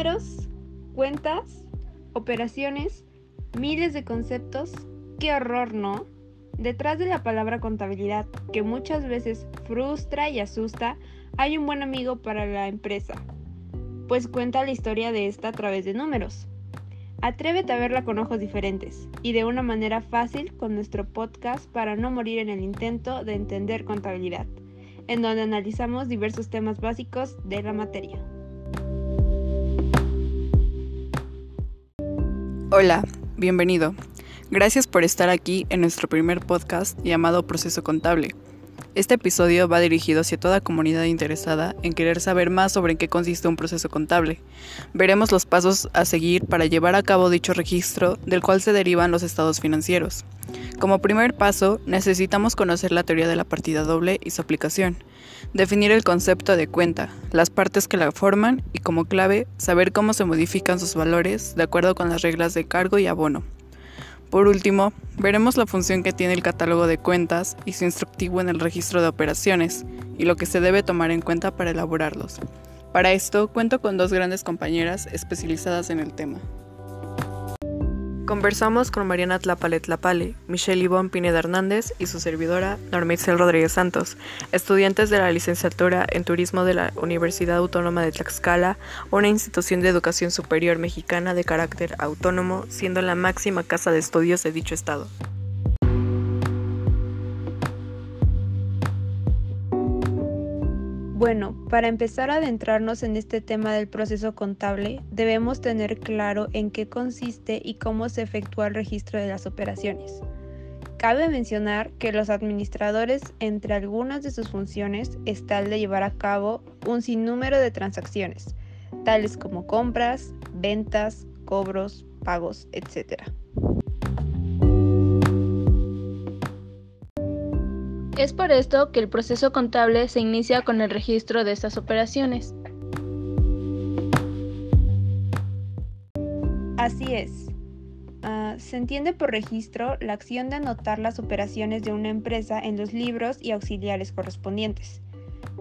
Números, cuentas, operaciones, miles de conceptos. ¡Qué horror, no! Detrás de la palabra contabilidad, que muchas veces frustra y asusta, hay un buen amigo para la empresa, pues cuenta la historia de esta a través de números. Atrévete a verla con ojos diferentes y de una manera fácil con nuestro podcast para no morir en el intento de entender contabilidad, en donde analizamos diversos temas básicos de la materia. Hola, bienvenido. Gracias por estar aquí en nuestro primer podcast llamado Proceso Contable. Este episodio va dirigido hacia toda comunidad interesada en querer saber más sobre en qué consiste un proceso contable. Veremos los pasos a seguir para llevar a cabo dicho registro del cual se derivan los estados financieros. Como primer paso, necesitamos conocer la teoría de la partida doble y su aplicación, definir el concepto de cuenta, las partes que la forman y como clave, saber cómo se modifican sus valores de acuerdo con las reglas de cargo y abono. Por último, veremos la función que tiene el catálogo de cuentas y su instructivo en el registro de operaciones y lo que se debe tomar en cuenta para elaborarlos. Para esto cuento con dos grandes compañeras especializadas en el tema. Conversamos con Mariana Tlapale Tlapale, Michelle Ivonne Pineda Hernández y su servidora Norma Rodríguez Santos, estudiantes de la licenciatura en Turismo de la Universidad Autónoma de Tlaxcala, una institución de educación superior mexicana de carácter autónomo, siendo la máxima casa de estudios de dicho estado. Bueno, para empezar a adentrarnos en este tema del proceso contable, debemos tener claro en qué consiste y cómo se efectúa el registro de las operaciones. Cabe mencionar que los administradores, entre algunas de sus funciones, está el de llevar a cabo un sinnúmero de transacciones, tales como compras, ventas, cobros, pagos, etc. Es por esto que el proceso contable se inicia con el registro de estas operaciones. Así es. Ah, se entiende por registro la acción de anotar las operaciones de una empresa en los libros y auxiliares correspondientes.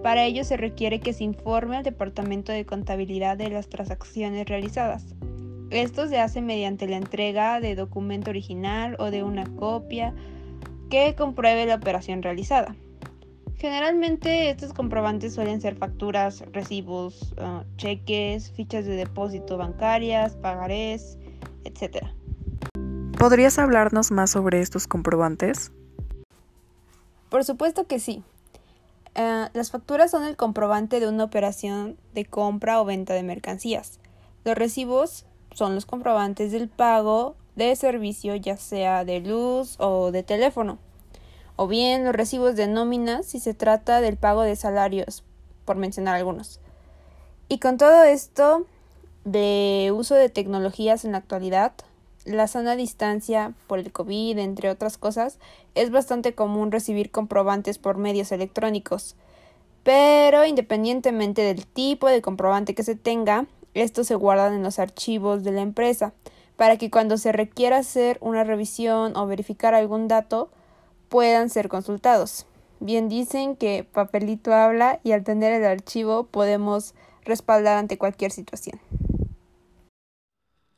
Para ello se requiere que se informe al Departamento de Contabilidad de las transacciones realizadas. Esto se hace mediante la entrega de documento original o de una copia que compruebe la operación realizada. Generalmente estos comprobantes suelen ser facturas, recibos, ah, cheques, fichas de depósito bancarias, pagarés, etc. ¿Podrías hablarnos más sobre estos comprobantes? Por supuesto que sí. Ah, las facturas son el comprobante de una operación de compra o venta de mercancías. Los recibos son los comprobantes del pago de servicio ya sea de luz o de teléfono, o bien los recibos de nómina si se trata del pago de salarios, por mencionar algunos. Y con todo esto de uso de tecnologías en la actualidad, la sana distancia por el COVID, entre otras cosas, es bastante común recibir comprobantes por medios electrónicos. Pero independientemente del tipo de comprobante que se tenga, estos se guardan en los archivos de la empresa para que cuando se requiera hacer una revisión o verificar algún dato puedan ser consultados. Bien dicen que papelito habla y al tener el archivo podemos respaldar ante cualquier situación.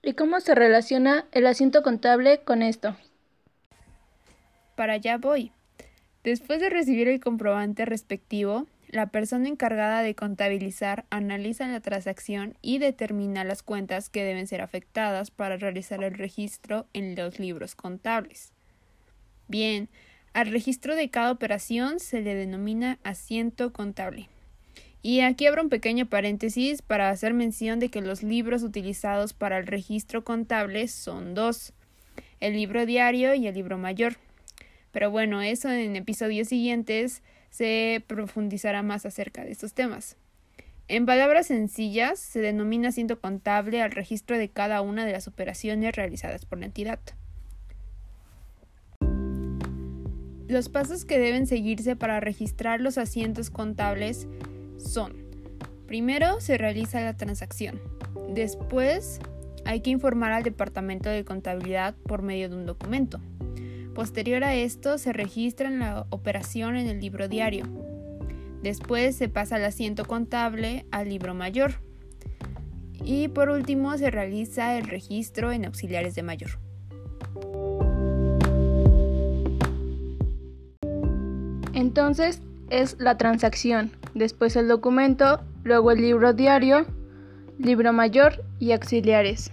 ¿Y cómo se relaciona el asiento contable con esto? Para allá voy. Después de recibir el comprobante respectivo, la persona encargada de contabilizar analiza la transacción y determina las cuentas que deben ser afectadas para realizar el registro en los libros contables. Bien, al registro de cada operación se le denomina asiento contable. Y aquí abro un pequeño paréntesis para hacer mención de que los libros utilizados para el registro contable son dos, el libro diario y el libro mayor. Pero bueno, eso en episodios siguientes se profundizará más acerca de estos temas. En palabras sencillas, se denomina asiento contable al registro de cada una de las operaciones realizadas por la entidad. Los pasos que deben seguirse para registrar los asientos contables son, primero se realiza la transacción, después hay que informar al departamento de contabilidad por medio de un documento. Posterior a esto se registra la operación en el libro diario. Después se pasa el asiento contable al libro mayor. Y por último se realiza el registro en auxiliares de mayor. Entonces es la transacción, después el documento, luego el libro diario, libro mayor y auxiliares.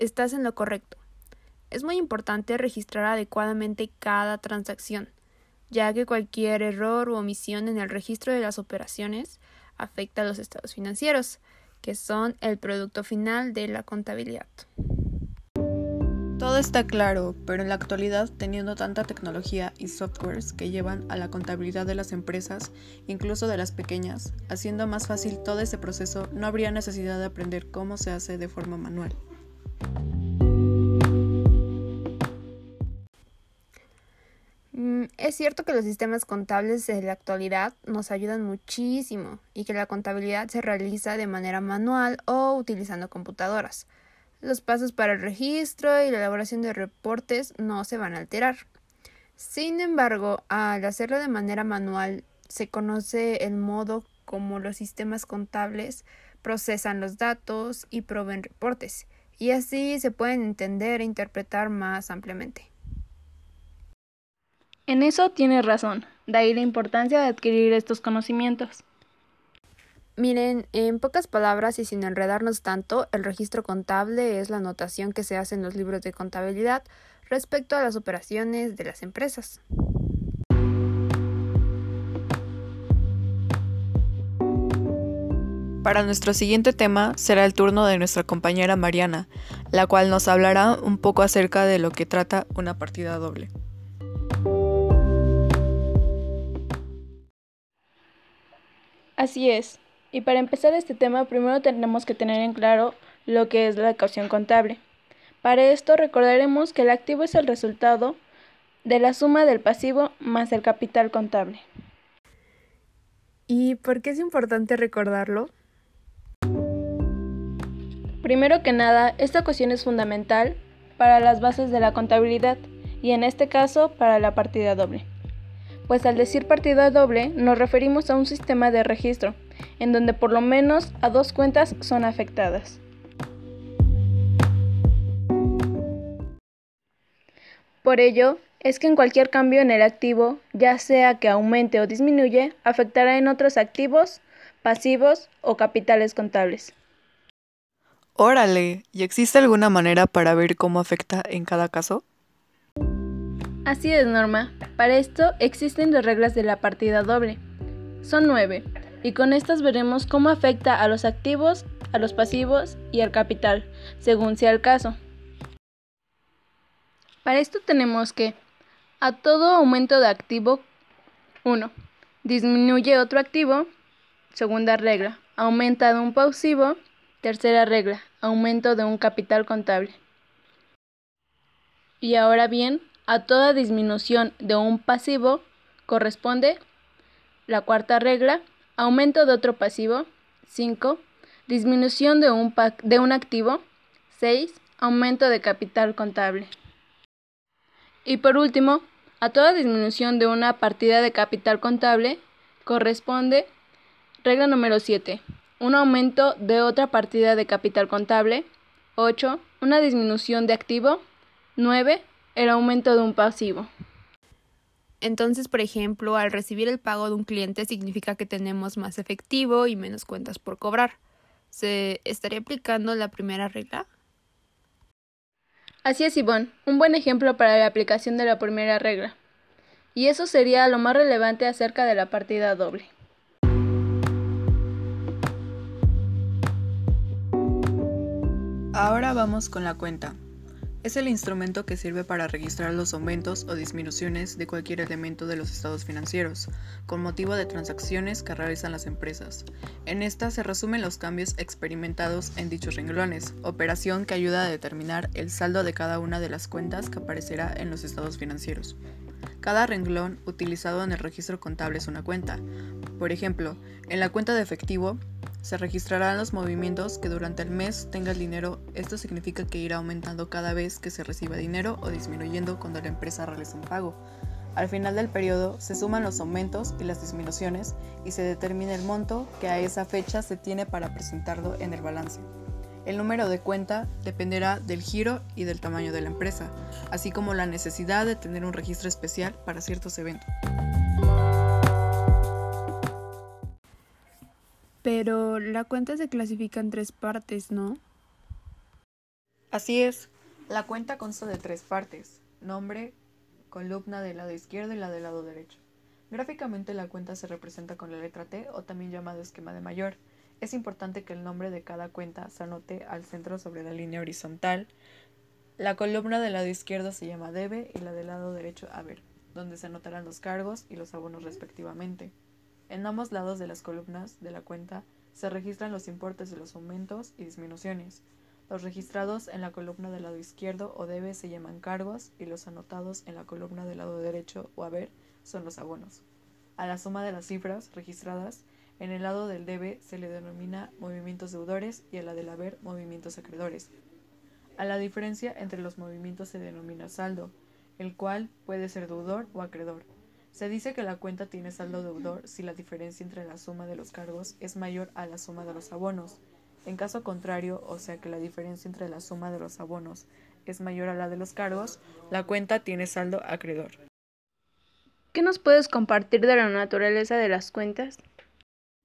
Estás en lo correcto. Es muy importante registrar adecuadamente cada transacción, ya que cualquier error u omisión en el registro de las operaciones afecta a los estados financieros, que son el producto final de la contabilidad. Todo está claro, pero en la actualidad, teniendo tanta tecnología y softwares que llevan a la contabilidad de las empresas, incluso de las pequeñas, haciendo más fácil todo ese proceso, no habría necesidad de aprender cómo se hace de forma manual. Mm, es cierto que los sistemas contables de la actualidad nos ayudan muchísimo y que la contabilidad se realiza de manera manual o utilizando computadoras. Los pasos para el registro y la elaboración de reportes no se van a alterar. Sin embargo, al hacerlo de manera manual, se conoce el modo como los sistemas contables procesan los datos y proveen reportes, y así se pueden entender e interpretar más ampliamente. En eso tiene razón, de ahí la importancia de adquirir estos conocimientos. Miren, en pocas palabras y sin enredarnos tanto, el registro contable es la anotación que se hace en los libros de contabilidad respecto a las operaciones de las empresas. Para nuestro siguiente tema será el turno de nuestra compañera Mariana, la cual nos hablará un poco acerca de lo que trata una partida doble. Así es, y para empezar este tema, primero tenemos que tener en claro lo que es la ecuación contable. Para esto recordaremos que el activo es el resultado de la suma del pasivo más el capital contable. ¿Y por qué es importante recordarlo? Primero que nada, esta ecuación es fundamental para las bases de la contabilidad y en este caso para la partida doble. Pues al decir partida doble nos referimos a un sistema de registro en donde por lo menos a dos cuentas son afectadas. Por ello, es que en cualquier cambio en el activo, ya sea que aumente o disminuye, afectará en otros activos, pasivos o capitales contables. Órale, ¿y existe alguna manera para ver cómo afecta en cada caso? Así es, Norma. Para esto existen dos reglas de la partida doble. Son nueve, y con estas veremos cómo afecta a los activos, a los pasivos y al capital, según sea el caso. Para esto tenemos que a todo aumento de activo 1. Disminuye otro activo. Segunda regla. Aumenta de un pasivo. Tercera regla. Aumento de un capital contable. Y ahora bien, a toda disminución de un pasivo corresponde la cuarta regla, Aumento de otro pasivo. 5. Disminución de un, de un activo. 6. Aumento de capital contable. Y por último, a toda disminución de una partida de capital contable corresponde regla número 7. Un aumento de otra partida de capital contable. 8. Una disminución de activo. 9. El aumento de un pasivo. Entonces, por ejemplo, al recibir el pago de un cliente significa que tenemos más efectivo y menos cuentas por cobrar. ¿Se estaría aplicando la primera regla? Así es, Ivonne. Un buen ejemplo para la aplicación de la primera regla. Y eso sería lo más relevante acerca de la partida doble. Ahora vamos con la cuenta. Es el instrumento que sirve para registrar los aumentos o disminuciones de cualquier elemento de los estados financieros, con motivo de transacciones que realizan las empresas. En esta se resumen los cambios experimentados en dichos renglones, operación que ayuda a determinar el saldo de cada una de las cuentas que aparecerá en los estados financieros. Cada renglón utilizado en el registro contable es una cuenta. Por ejemplo, en la cuenta de efectivo se registrarán los movimientos que durante el mes tenga el dinero. Esto significa que irá aumentando cada vez que se reciba dinero o disminuyendo cuando la empresa realiza un pago. Al final del periodo se suman los aumentos y las disminuciones y se determina el monto que a esa fecha se tiene para presentarlo en el balance. El número de cuenta dependerá del giro y del tamaño de la empresa, así como la necesidad de tener un registro especial para ciertos eventos. Pero la cuenta se clasifica en tres partes, ¿no? Así es, la cuenta consta de tres partes, nombre, columna del lado izquierdo y la del lado derecho. Gráficamente la cuenta se representa con la letra T o también llamado esquema de mayor. Es importante que el nombre de cada cuenta se anote al centro sobre la línea horizontal. La columna del lado izquierdo se llama debe y la del lado derecho haber, donde se anotarán los cargos y los abonos respectivamente. En ambos lados de las columnas de la cuenta se registran los importes de los aumentos y disminuciones. Los registrados en la columna del lado izquierdo o debe se llaman cargos y los anotados en la columna del lado derecho o haber son los abonos. A la suma de las cifras registradas en el lado del debe se le denomina movimientos deudores y a la del haber movimientos acreedores. A la diferencia entre los movimientos se denomina saldo, el cual puede ser deudor o acreedor. Se dice que la cuenta tiene saldo deudor si la diferencia entre la suma de los cargos es mayor a la suma de los abonos. En caso contrario, o sea que la diferencia entre la suma de los abonos es mayor a la de los cargos, la cuenta tiene saldo acreedor. ¿Qué nos puedes compartir de la naturaleza de las cuentas?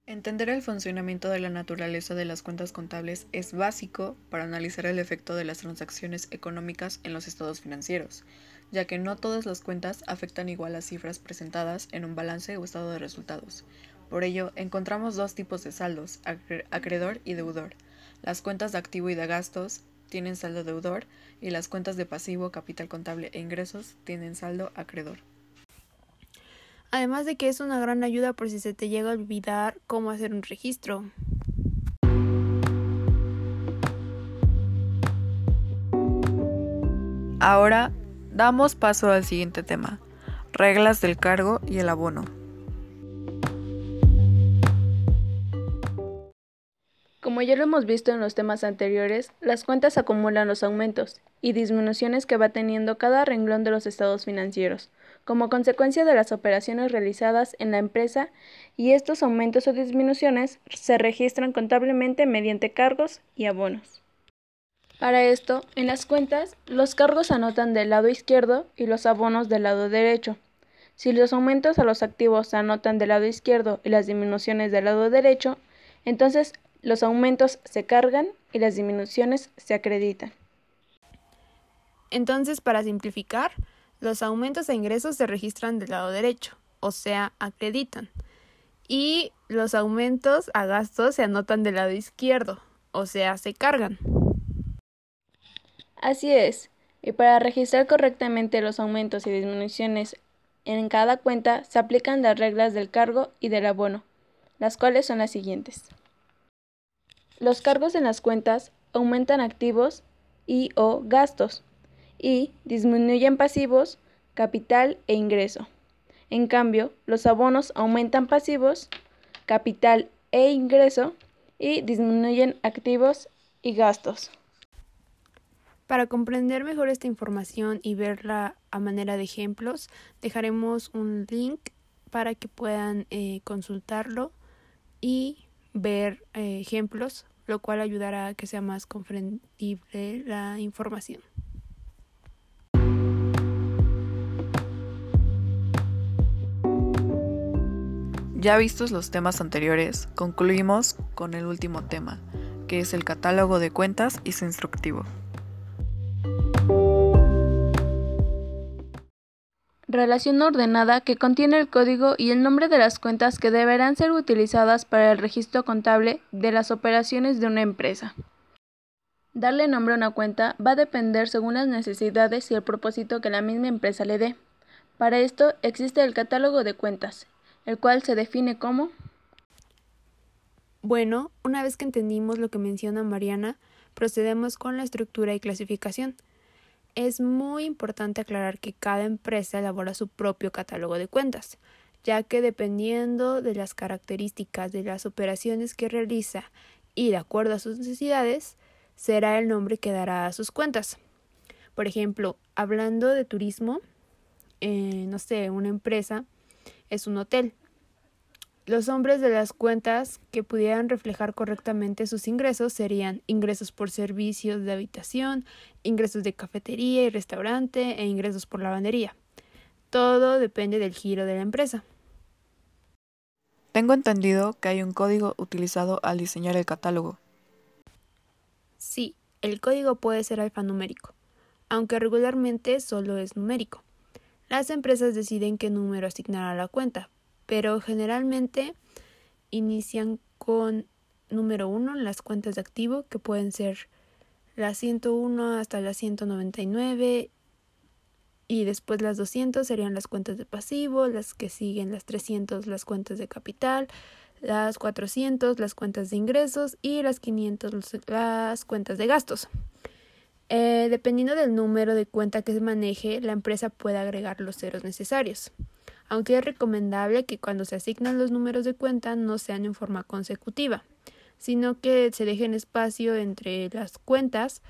Entender el funcionamiento de la naturaleza de las cuentas contables es básico para analizar el efecto de las transacciones económicas en los estados financieros, ya que no todas las cuentas afectan igual las cifras presentadas en un balance o estado de resultados. Por ello, encontramos dos tipos de saldos, acreedor y deudor. Las cuentas de activo y de gastos tienen saldo deudor y las cuentas de pasivo, capital contable e ingresos tienen saldo acreedor. Además de que es una gran ayuda por si se te llega a olvidar cómo hacer un registro. Ahora damos paso al siguiente tema, reglas del cargo y el abono. Como ya lo hemos visto en los temas anteriores, las cuentas acumulan los aumentos y disminuciones que va teniendo cada renglón de los estados financieros, como consecuencia de las operaciones realizadas en la empresa y estos aumentos o disminuciones se registran contablemente mediante cargos y abonos. Para esto, en las cuentas, los cargos se anotan del lado izquierdo y los abonos del lado derecho. Si los aumentos a los activos se anotan del lado izquierdo y las disminuciones del lado derecho, entonces los aumentos se cargan y las disminuciones se acreditan. Entonces, para simplificar, los aumentos a ingresos se registran del lado derecho, o sea, acreditan. Y los aumentos a gastos se anotan del lado izquierdo, o sea, se cargan. Así es. Y para registrar correctamente los aumentos y disminuciones en cada cuenta se aplican las reglas del cargo y del abono, las cuales son las siguientes. Los cargos en las cuentas aumentan activos y o gastos y disminuyen pasivos, capital e ingreso. En cambio, los abonos aumentan pasivos, capital e ingreso y disminuyen activos y gastos. Para comprender mejor esta información y verla a manera de ejemplos, dejaremos un link para que puedan eh, consultarlo y ver eh, ejemplos, lo cual ayudará a que sea más comprendible la información. Ya vistos los temas anteriores, concluimos con el último tema, que es el catálogo de cuentas y su instructivo. Relación ordenada que contiene el código y el nombre de las cuentas que deberán ser utilizadas para el registro contable de las operaciones de una empresa. Darle nombre a una cuenta va a depender según las necesidades y el propósito que la misma empresa le dé. Para esto existe el catálogo de cuentas, el cual se define como bueno, una vez que entendimos lo que menciona Mariana, procedemos con la estructura y clasificación. Es muy importante aclarar que cada empresa elabora su propio catálogo de cuentas, ya que dependiendo de las características de las operaciones que realiza y de acuerdo a sus necesidades, será el nombre que dará a sus cuentas. Por ejemplo, hablando de turismo, eh, no sé, una empresa es un hotel. Los nombres de las cuentas que pudieran reflejar correctamente sus ingresos serían ingresos por servicios de habitación, ingresos de cafetería y restaurante e ingresos por lavandería. Todo depende del giro de la empresa. Tengo entendido que hay un código utilizado al diseñar el catálogo. Sí, el código puede ser alfanumérico, aunque regularmente solo es numérico. Las empresas deciden qué número asignar a la cuenta, pero generalmente inician con número 1 las cuentas de activo, que pueden ser la 101 hasta la 199 y después las 200 serían las cuentas de pasivo, las que siguen las 300 las cuentas de capital, las 400 las cuentas de ingresos y las 500 las cuentas de gastos. Eh, dependiendo del número de cuenta que se maneje, la empresa puede agregar los ceros necesarios. Aunque es recomendable que cuando se asignan los números de cuenta no sean en forma consecutiva, sino que se dejen espacio entre las cuentas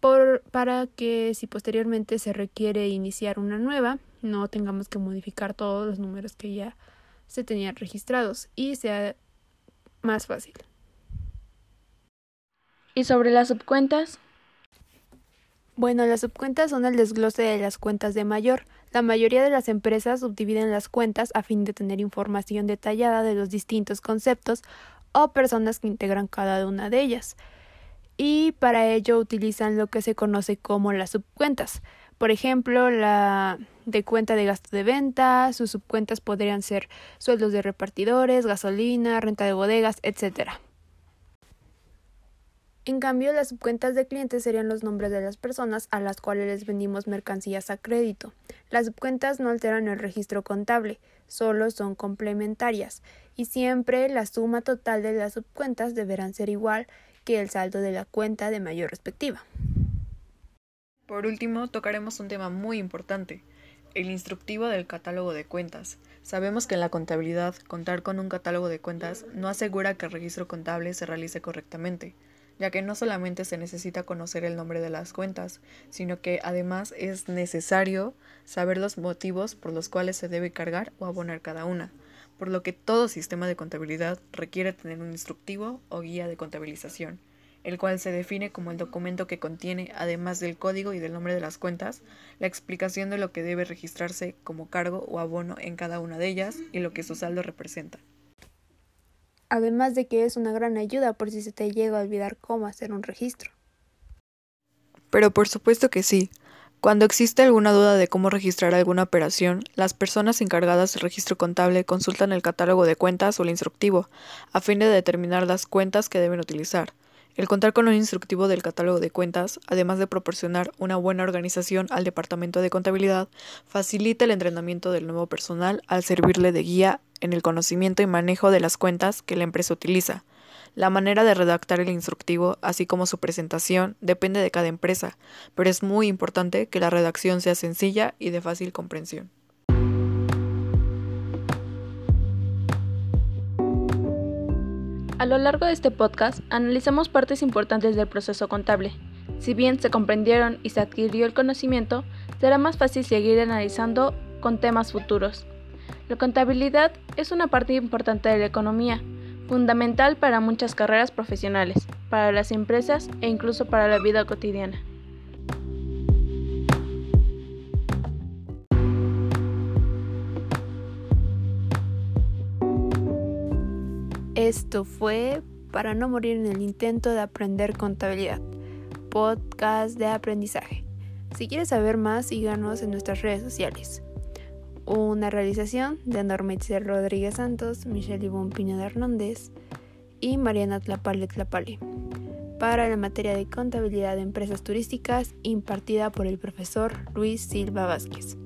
por, para que si posteriormente se requiere iniciar una nueva, no tengamos que modificar todos los números que ya se tenían registrados y sea más fácil. ¿Y sobre las subcuentas? Bueno, las subcuentas son el desglose de las cuentas de mayor. La mayoría de las empresas subdividen las cuentas a fin de tener información detallada de los distintos conceptos o personas que integran cada una de ellas. Y para ello utilizan lo que se conoce como las subcuentas. Por ejemplo, la de cuenta de gasto de venta, sus subcuentas podrían ser sueldos de repartidores, gasolina, renta de bodegas, etcétera. En cambio, las subcuentas de clientes serían los nombres de las personas a las cuales les vendimos mercancías a crédito. Las subcuentas no alteran el registro contable, solo son complementarias, y siempre la suma total de las subcuentas deberán ser igual que el saldo de la cuenta de mayor respectiva. Por último, tocaremos un tema muy importante, el instructivo del catálogo de cuentas. Sabemos que en la contabilidad, contar con un catálogo de cuentas no asegura que el registro contable se realice correctamente ya que no solamente se necesita conocer el nombre de las cuentas, sino que además es necesario saber los motivos por los cuales se debe cargar o abonar cada una, por lo que todo sistema de contabilidad requiere tener un instructivo o guía de contabilización, el cual se define como el documento que contiene, además del código y del nombre de las cuentas, la explicación de lo que debe registrarse como cargo o abono en cada una de ellas y lo que su saldo representa además de que es una gran ayuda por si se te llega a olvidar cómo hacer un registro. Pero por supuesto que sí. Cuando existe alguna duda de cómo registrar alguna operación, las personas encargadas del registro contable consultan el catálogo de cuentas o el instructivo, a fin de determinar las cuentas que deben utilizar. El contar con un instructivo del catálogo de cuentas, además de proporcionar una buena organización al departamento de contabilidad, facilita el entrenamiento del nuevo personal al servirle de guía en el conocimiento y manejo de las cuentas que la empresa utiliza. La manera de redactar el instructivo, así como su presentación, depende de cada empresa, pero es muy importante que la redacción sea sencilla y de fácil comprensión. A lo largo de este podcast analizamos partes importantes del proceso contable. Si bien se comprendieron y se adquirió el conocimiento, será más fácil seguir analizando con temas futuros. La contabilidad es una parte importante de la economía, fundamental para muchas carreras profesionales, para las empresas e incluso para la vida cotidiana. Esto fue Para no morir en el intento de aprender contabilidad, podcast de aprendizaje. Si quieres saber más, síganos en nuestras redes sociales. Una realización de Norma Itzel Rodríguez Santos, Michelle Ivonne Piña de Hernández y Mariana Tlapale Tlapale para la materia de contabilidad de empresas turísticas impartida por el profesor Luis Silva Vázquez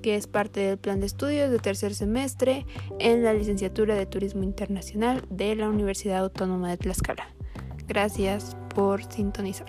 que es parte del plan de estudios de tercer semestre en la licenciatura de Turismo Internacional de la Universidad Autónoma de Tlaxcala. Gracias por sintonizar.